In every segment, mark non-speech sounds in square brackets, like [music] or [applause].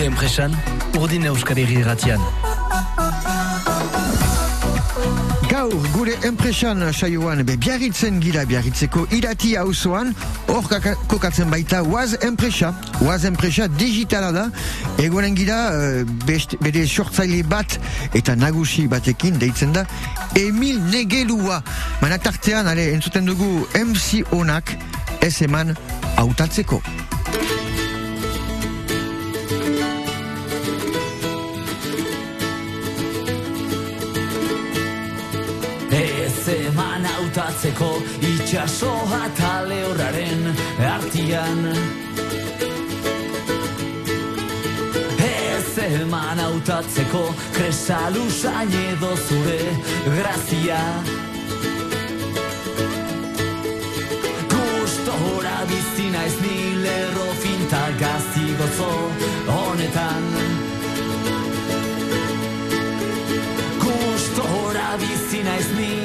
Gure enpresan, urdin euskal irratian. Gaur, gure enpresan saioan be biarritzen gira biarritzeko irati hauzoan, hor kokatzen baita Oaz enpresa. Oaz enpresa digitala da, egonen gira eh, best, bere sortzaile bat eta nagusi batekin deitzen da Emil Negelua. Manatartean, ale, entzuten dugu MC onak ez eman hautatzeko. Eman hautatzeko itxasoa eta lehorraren artian. Ez eman hautatzeko kresalusain edo zure grazia. Gustora bizi naiz ni lerro finta gazti gozo honetan. Gustora bizi naiz ni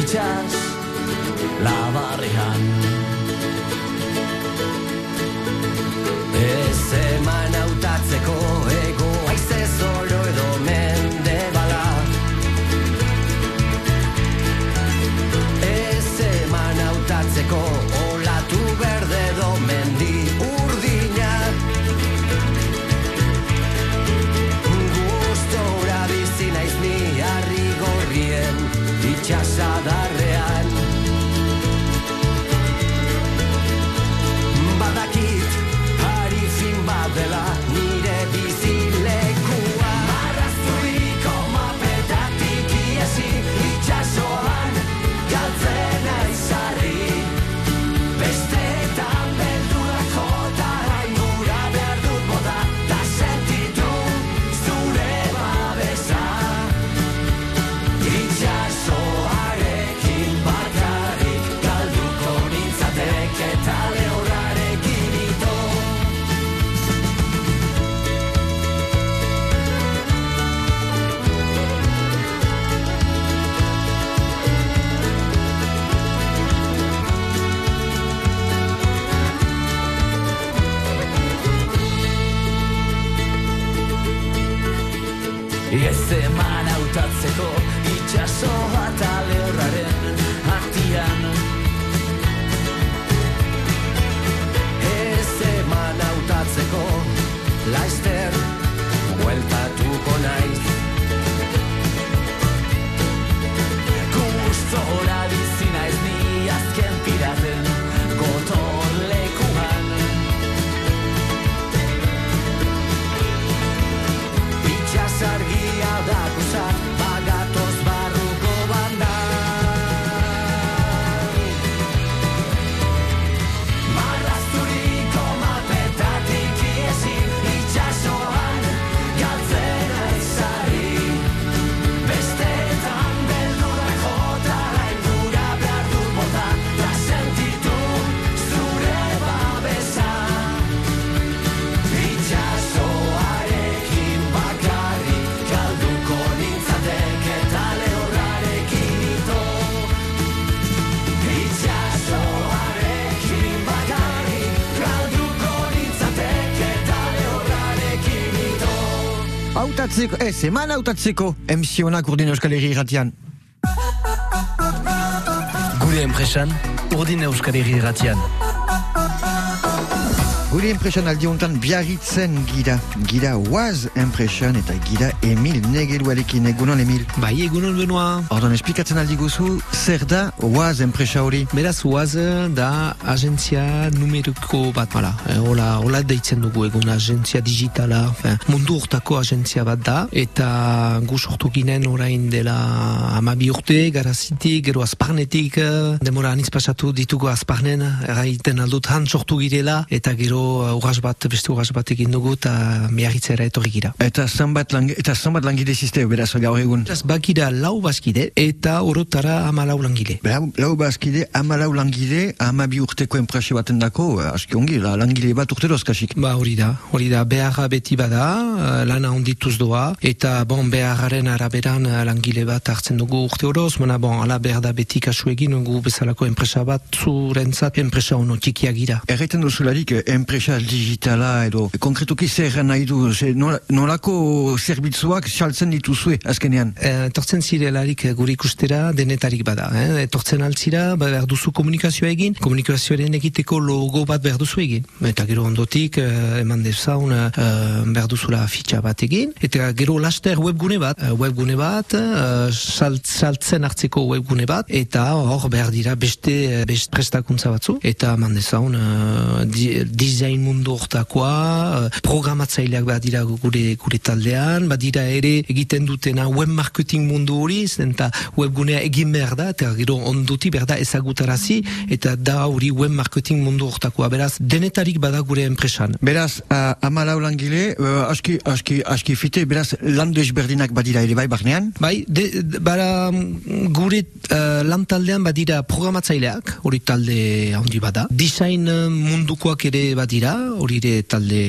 itxas labarrean. Ez eman hautatzeko vas a dar Ez eman hautatzeko itxasoa Hautatzeko, ez eman hautatzeko MC onak urdin euskal irratian. Gure enpresan, urdin euskal irratian. Gure enpresan aldi honetan biarritzen gira. Gira Oaz enpresan eta gira Emil Negeluarekin egunon Emil. Bai, egunon benua. Ordon, esplikatzen aldi guzu, zer da Oaz enpresa hori? Beraz, uaz da agentzia numeriko bat, hala. Eh, Hola, hola deitzen dugu egun agentzia digitala, fin, mundu urtako agentzia bat da, eta gu sortu ginen orain dela amabi urte, garazitik, gero azparnetik, eh, demora aniz pasatu ditugu azparnen, erraiten aldut han sortu girela, eta gero uh, urras bat, beste urras bat egin dugu, eta miarritzera etorri gira. Eta zanbat, lang, eta zanbat langile zizteo, beraz, gaur egun. Beraz, bakira lau bazkide, eta orotara amalau langile. Lau, lau bazkide, ama lau langile, ama bi urteko enpresa baten dako, eh, aski ongi, la, langile bat urte dozkasik. Ba hori da, hori da, beharra beti bada, eh, lana ondituz doa, eta bon, beharraren araberan eh, langile bat hartzen dugu urte oroz, mena bon, ala behar da beti kasu egin, gu bezalako enpresa bat zurentzat enpresa ono txikia gira. Erraiten duzularik, enpresa digitala edo konkretuki zer nahi du, ze, nola- nolako zerbitzuak saltzen dituzue azkenean? Eh, etortzen zirelarik eh, gure ikustera denetarik bada. Eh? Etortzen altzira, ba, behar duzu komunikazioa egin, komunikazioaren egiteko logo bat behar duzu egin. Eta gero ondotik, eh, eman dezaun, eh, behar duzula fitxa bat egin. Eta gero laster webgune bat, webgune bat, salt, saltzen hartzeko webgune bat, eta hor behar dira beste, beste prestakuntza batzu. Eta eman dezaun, eh, di, design mundu hortakoa, programatzaileak behar dira gure, gure taldean, badira ere egiten dutena web marketing mundu hori, zen eta webgunea egin behar da, eta gero onduti behar da ezagutarazi, eta da hori web marketing mundu hortakoa. Beraz, denetarik bada gure enpresan. Beraz, uh, amalau langile, uh, aski, aski, aski fite, beraz, landu ezberdinak badira ere bai barnean? Bai, de, de- bara gure uh, lantaldean badira programatzaileak, hori talde handi bada. Design mundukoak ere badira, hori ere talde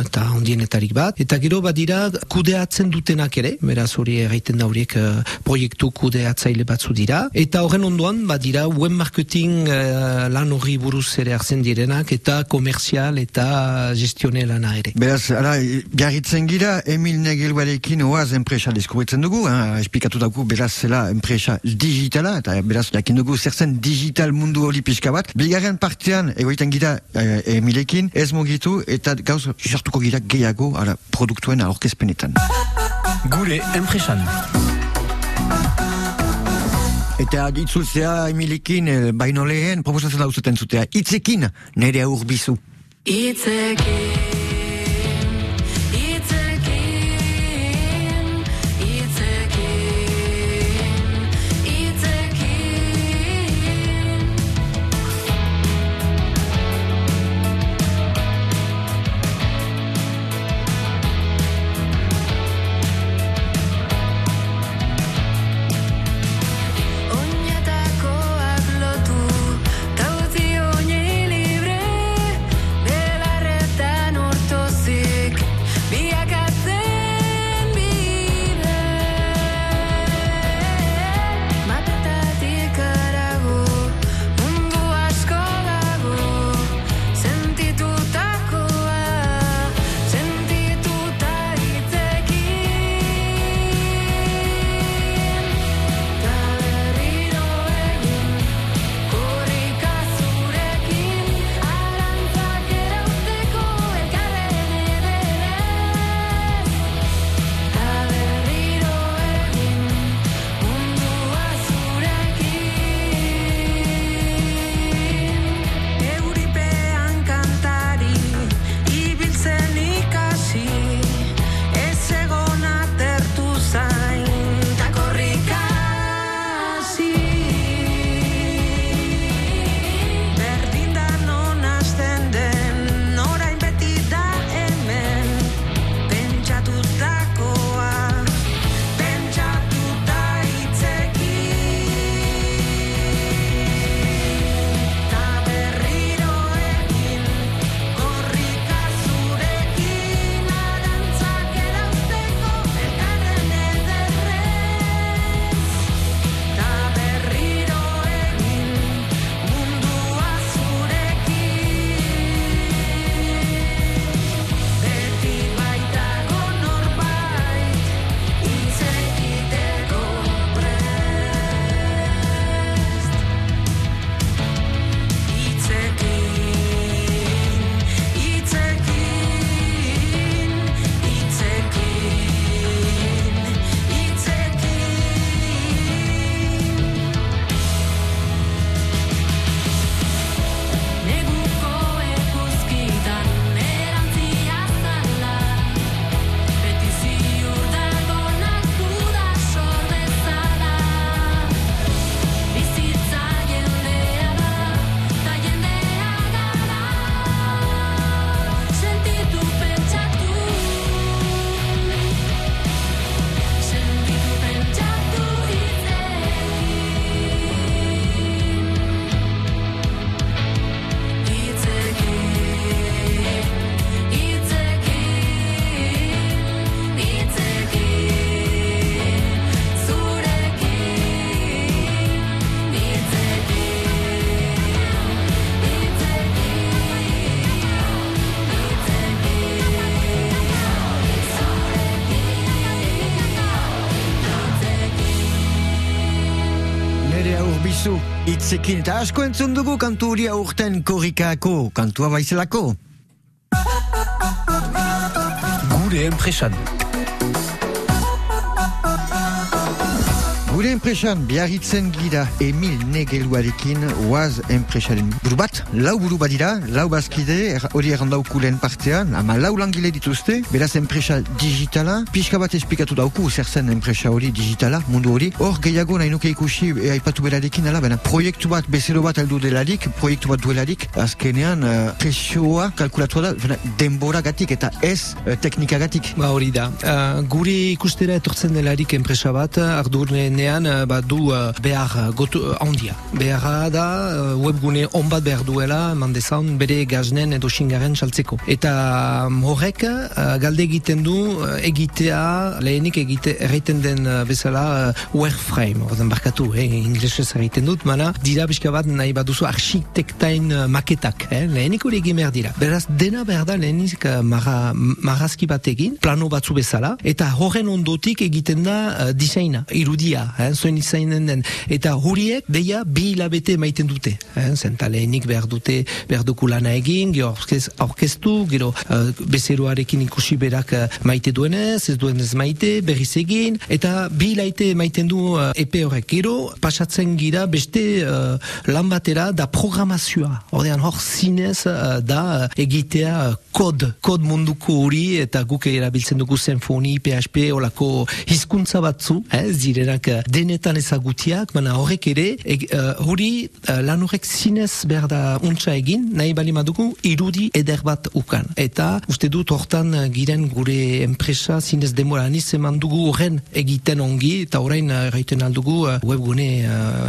eta handienetarik bat. Eta gero badira kudeatzen dutenak ere, beraz hori egiten da horiek eh, proiektu kudeatzaile batzu dira. Eta horren ondoan badira web marketing eh, lan hori buruz ere hartzen direnak eta komerzial eta gestione lana ere. Beraz, ara, jarritzen gira, Emil Negelbarekin oaz enpresa deskubritzen dugu, eh, esplikatu dugu, beraz, zela enpresa digitala, eta beraz, jakin dugu zer zen digital mundu hori pixka bat. Bigarren partean, egoiten gira eh, Emilekin, ez mugitu, eta gauz, sartuko gira gehiago, ara, produktuen aurkezpenetan. Gure enpresan. Eta itzultzea Emilekin, eh, baino lehen, proposatzen dauzuten zutea, itzekin, nire aur bizu. Itzekin, itzekin, itzekin eta asko entzun dugu kantu hori aurten korrikako kantua baizelako. Gure enpresan. Gure enpresan biarritzen gira Emil Negeluarekin oaz enpresaren buru bat, lau buru badira, lau bazkide, er- hori errandauku lehen partean, ama lau langile dituzte, beraz enpresa digitala, pixka bat esplikatu dauku zer zen enpresa hori digitala, mundu hori, hor gehiago nahi nuke ikusi e, aipatu berarekin, ala, bena, proiektu bat bezero bat heldu delarik, proiektu bat duelarik, azkenean uh, presioa kalkulatu da, bena, denbora gatik eta ez uh, teknika gatik. Ba hori da. Uh, gure ikustera etortzen delarik enpresa bat, ardurnean uh, ba, du uh, behar gotu, uh, handia. Beharra da uh, webgune on bat behar duela, mandezan bere gaznen edo xingaren saltzeko. Eta um, horrek uh, galde egiten du uh, egitea, lehenik egite erraiten den bezala wireframe, ordan barkatu, eh, inglesez egiten dut, mana dira bizka bat nahi baduzu architektain uh, maketak, eh, lehenik hori egin behar dira. Beraz, dena behar da lehenik marra, marrazki bat egin, plano batzu bezala, eta horren ondotik egiten da uh, diseina, irudia, eh, zuen izainen den. Eta horiek, deia, bi hilabete maiten dute. Eh, zenta lehenik behar dute, behar duku lana egin, gero aurkez, aurkeztu, gero uh, bezeroarekin ikusi berak uh, maite duenez, ez duenez maite, berriz egin, eta bi hilaite maiten du uh, epe horrek. Gero, pasatzen gira beste uh, lan batera da programazioa. Ordean hor zinez uh, da egitea kod, kod munduko hori eta guk erabiltzen dugu Symfony, PHP, olako hizkuntza batzu, eh, zirenak denetan ezagutiak, baina horrek ere, uh, uh, lan horrek zinez behar da untsa egin, nahi bali madugu irudi eder bat ukan. Eta uste dut hortan uh, giren gure enpresa zinez demora aniz eman dugu horren egiten ongi, eta orain uh, erraiten aldugu webgune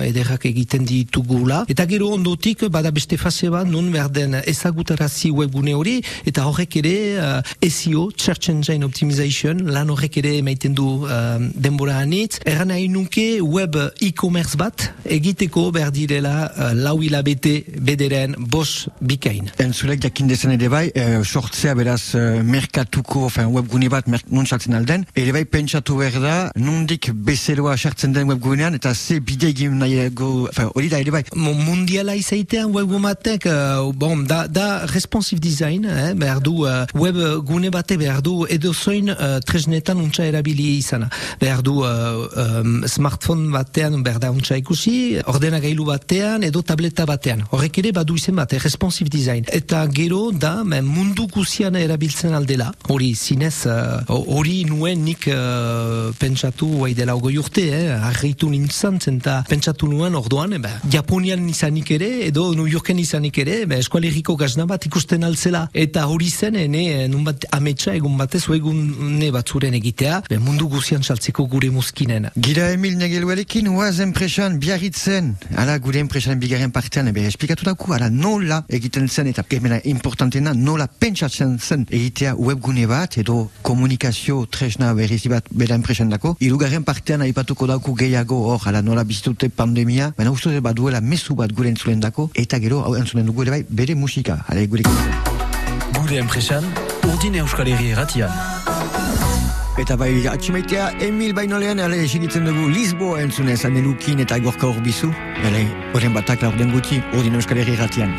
ederrak egiten ditugula. Eta gero ondotik bada beste fase bat nun behar den ezagutarazi webgune hori, eta horrek ere uh, SEO, Search Engine Optimization, lan horrek ere emaiten du uh, denbora anitz. Erran nahi nuke web e-commerce bat egiteko behar direla uh, lau hilabete bederen bos bikain. Entzulek jakin dezen ere bai, eh, sortzea beraz eh, merkatuko, enfin, webgune bat mer non sartzen alden, ere bai pentsatu behar da, nondik bezeroa sartzen den webgunean, eta ze bide egin nahiago, enfin, hori da ere bai. Mo- mundiala izaitean webgumatek uh, bon, da, da responsive design eh, behar du uh, web gune bate behar du edozoin uh, tresnetan untsa erabili izana behar du uh, um, smartphone batean behar da untsa ikusi ordenagailu batean edo tableta batean. Horrek ere badu izen bat, eh, responsive design. Eta gero da men, mundu guzian erabiltzen aldela. Hori zinez uh, hori nuen nik uh, pentsatu guai dela ogoi urte eh, argitu nintzen zenta pentsatu nuen orduan eh, ba, Japonian izanik ere edo New Yorken izanik ere ba, eskualeriko gazna bat ikusten altzela eta hori zen ene nun bat ametsa egun batez egun ne batzuren egitea ba, mundu guzian saltzeko gure muskinen Gira Emil Negeluarekin, oaz enpresan biarritzen, ala gure enpresan bigarren partean, ebe esplikatu dauku, ala nola egiten zen, eta gemena importantena, nola pentsatzen zen egitea webgune bat, edo komunikazio tresna berrizi bat bera enpresan dako. Irugarren partean aipatuko dauku gehiago hor, ala nola bizitute pandemia, baina uste dut baduela mezu bat gure entzulen dako, eta gero, hau entzulen dugu ere bai, bere musika, ala gure Gure enpresan, urdin euskal herri erratian. Eta bai, atximaitea Emil Bainolean, ale, esigitzen dugu Lisboa entzunez, anelukin eta gorka horbizu. Bale, horren batak laur den guti, ordin euskal herri ratian.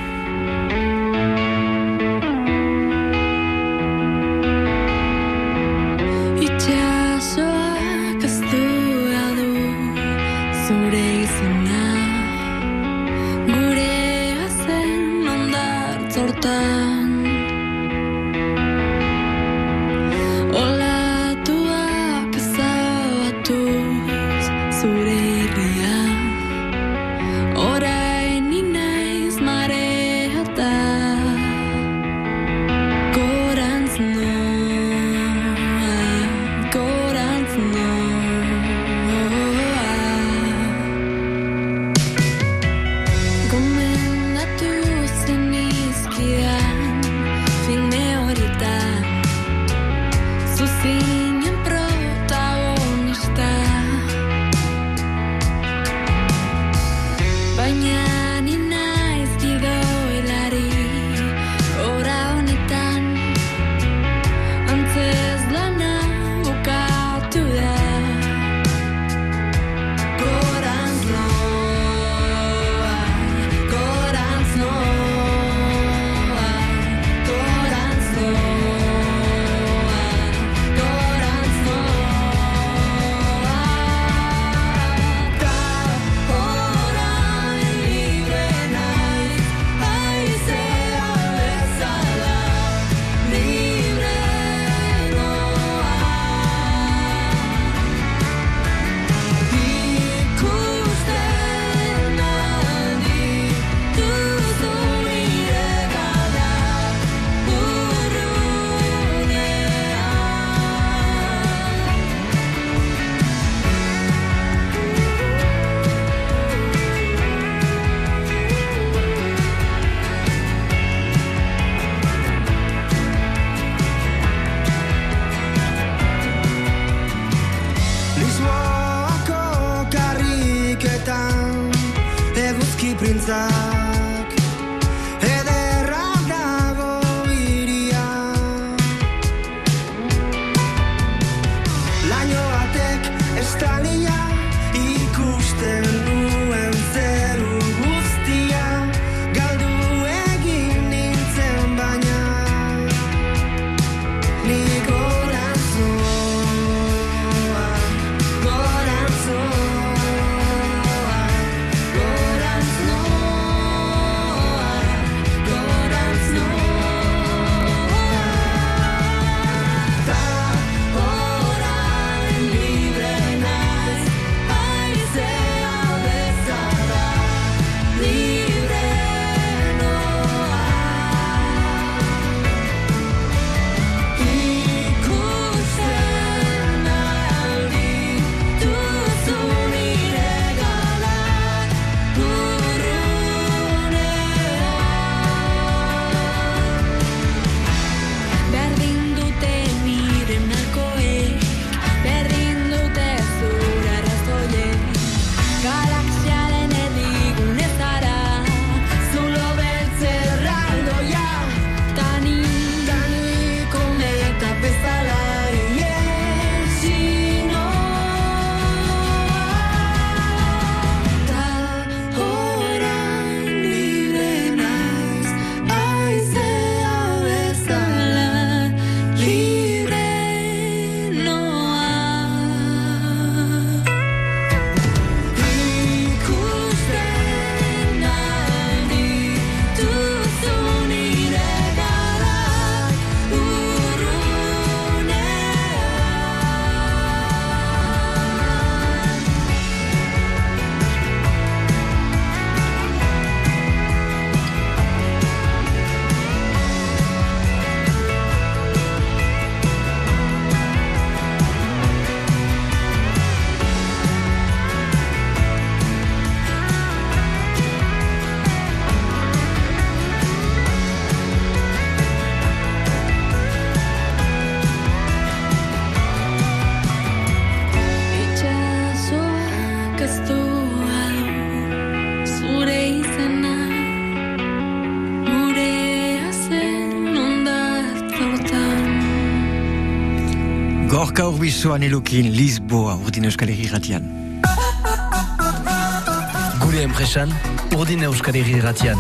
Gorka urbizoan elukin Lisboa urdin euskal irratian. Gure enpresan, urdin euskal irratian.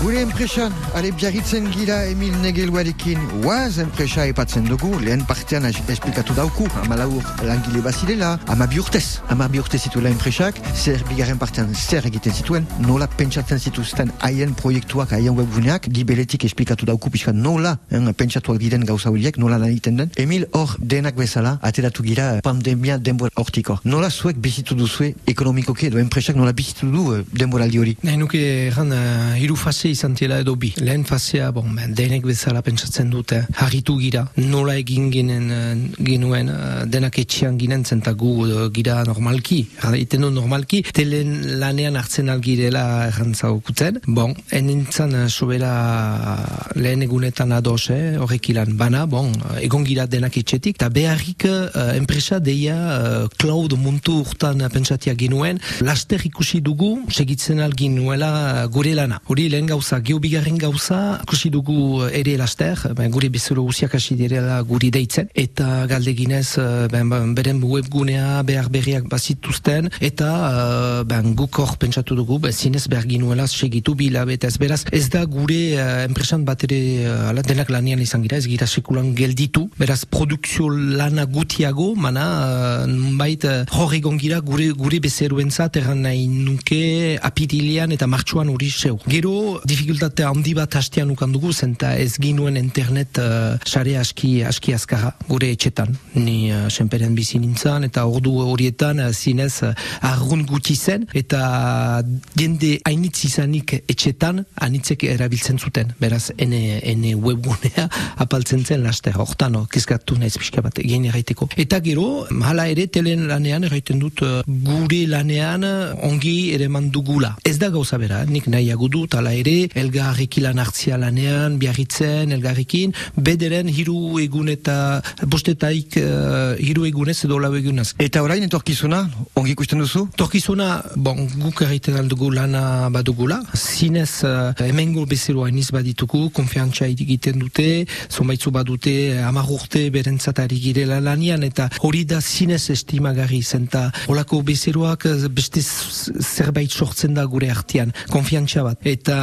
Gure enpresan, ale biarritzen gira Emil Negeluarekin oaz enpresa epatzen dugu, lehen partean es- esplikatu dauku, ama laur langile bazirela, ama bi urtez, ama bi urtez zituela enpresak, zer bigarren partean zer egiten zituen, nola pentsatzen zituzten haien proiektuak, haien webguneak, gibeletik esplikatu dauku pixka nola, en, pentsatuak diren gauza horiek, nola lan egiten den. Emil hor denak bezala, ateratu gira pandemia denbora hortiko. Nola zuek bizitu duzue ekonomikoki edo enpresak nola bizitu du eh, denboraldi hori? Nahi nuke erran uh, hiru izan tiela edo bi. Lehen fasea, bon, ben, denek bezala pentsatzen dute, harritu gira, nola egin ginen, uh, genuen uh, denak etxean ginen zentagu uh, gira normalki, iten du normalki, telen lanean hartzen algirela errantzaukutzen. Bon, enintzan uh, sobera lehen egunetan ados, eh, horrek ilan bana, bon, egon gira denak etxetik, eta beharrik uh, enpresa deia uh, cloud muntu urtan pentsatia genuen, laster ikusi dugu, segitzen algin nuela gure lana. Hori lehen gauza, geo bigarren gauza, ikusi dugu ere laster, ben, gure bezero guziak hasi direla guri deitzen, eta galdeginez, eh, ben, ben, beren webgunea behar berriak bazituzten, eta eh, ben, guk hor pentsatu dugu, ben, zinez behar ginuela segitu bilabetez. Beraz, ez da gure enpresan bat ere ala, denak lanian izan gira, ez gira sekulan gelditu, beraz, produkzio lana gutiago, mana, nunbait, hor egon gira gure, gure bezeruentzat erran nahi nuke apirilean eta martxuan hori zeu. Gero, dificultate handi bat hastean ukan dugu, zenta ez ginuen internet uh, sare aski, aski azkarra gure etxetan. Ni uh, senperen bizi nintzen, eta ordu horietan uh, zinez uh, argun gutxi zen, eta jende hainitz izanik etxetan, anitzek erabiltzen zuten. Beraz, ene, ene webgunea [laughs] apaltzen zen laster, hortan, no, kezkatu naiz pixka bat, egin erraiteko. Eta gero, hala ere, telen lanean erraiten dut, uh, gure lanean ongi ere mandugula. Ez da gauza bera, nik nahiago dut, hala ere, elgarrekin lan hartzia lanean, biarritzen, elgarrekin, bederen hiru egun eta bostetaik uh, hiru egunez edo lau egunez. Eta orain etorkizuna, ongi ikusten duzu? Torkizuna, bon, guk egiten aldugu lana badugula, zinez uh, hemengo bezeroa iniz baditugu, konfiantza egiten dute, zonbaitzu badute, hamar urte berentzatari girela lanian, eta hori da zinez estimagarri zen, eta holako bezeroak eh, beste zerbait sortzen da gure artean, konfiantza bat. Eta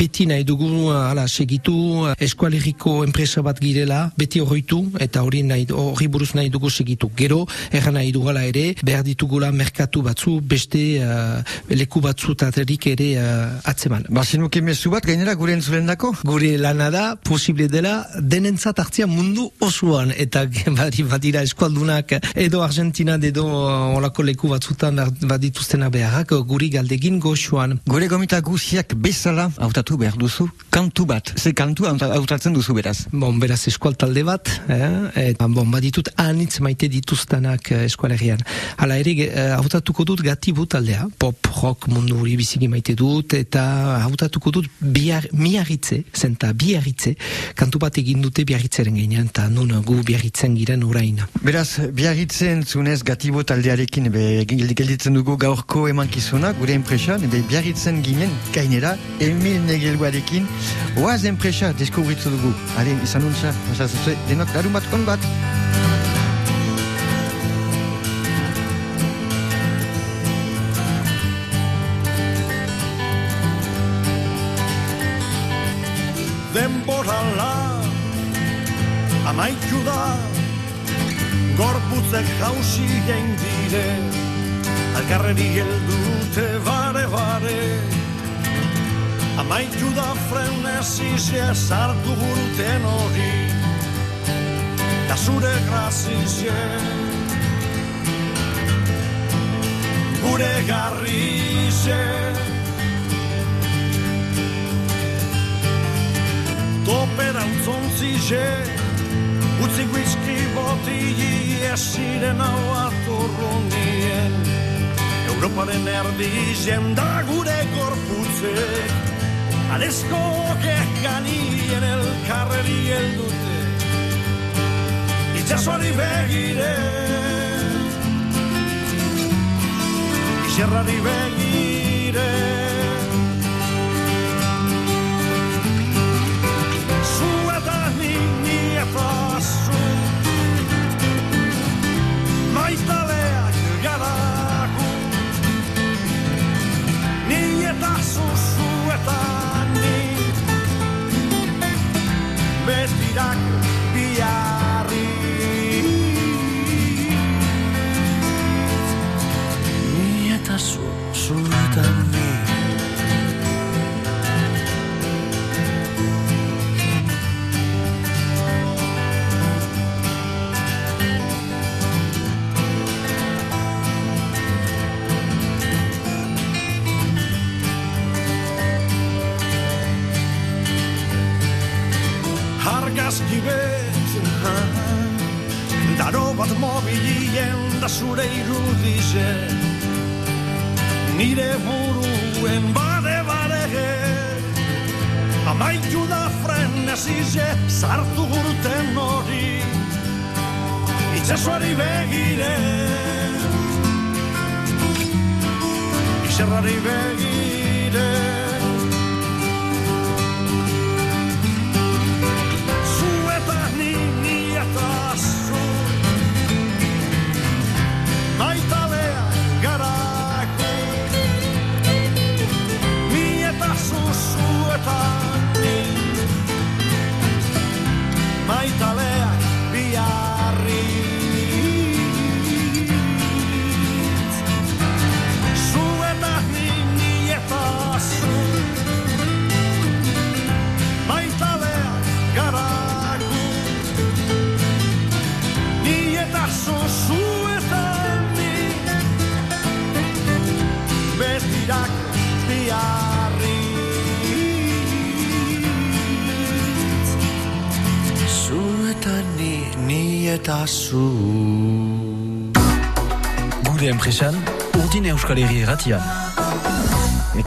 beti nahi dugu, eh, hala, segitu, eh, eskualeriko enpresa bat girela, beti horretu, eta hori nahi, horri buruz nahi dugu segitu. Gero, erran nahi dugula ere, behar ditugula merkatu batzu, beste uh, leku batzu taterik ere uh, atzeman. Bazinuke mezu bat, gainera gure entzulen dako? Gure lana da, posible dela, denentzat hartzia mundu osoan, eta [laughs] badi badira eskualdunak, edo Argentina, edo uh, olako leku batzutan badituztenak beharrak, guri galdegin goxuan. Gure gomita guziak bezala hautatu behar duzu, kantu bat. Ze kantu hauta- hautatzen duzu beraz. Bon, beraz eskual talde bat, eh? eta bon, baditut anitz maite dituztanak eh, eskualerian. Hala ere, eh, hautatuko dut gatibu taldea, pop, rock mundu hori biziki maite dut, eta hautatuko dut biar, miarritze, zenta biarritze, kantu bat egin dute biarritzeren gainean, eta nun gu biarritzen giren orain. Beraz, biarritzen zunez gatibo taldearekin be, gel- gelditzen dugu gaurko emankizuna, gure enpresan, be, biarritzen ginen gainera, Emil Negelguarekin, oaz enpresa deskubritzu dugu. Haren, izan untza, pasazuzue, denok larun bat on bat. denborala amaitu da gorputzek jausi gen dire alkarreri geldute bare bare amaitu da frenesizia sartu guruten hori da zure grazizia gure garrize topera utzontzise utzi whisky botigi esiren hau atorro nien Europaren erdizien da gure gorputzek Adesso che caniglie nel carrelli e il dute I già suoni veghire I serra di veghire bat mobilien da zure irudize Nire buruen bade bade Amaitu da frenezize sartu gurten hori. Itxasoari begire Iserrari begire Gure enpresan, urdin euskal herri erratian.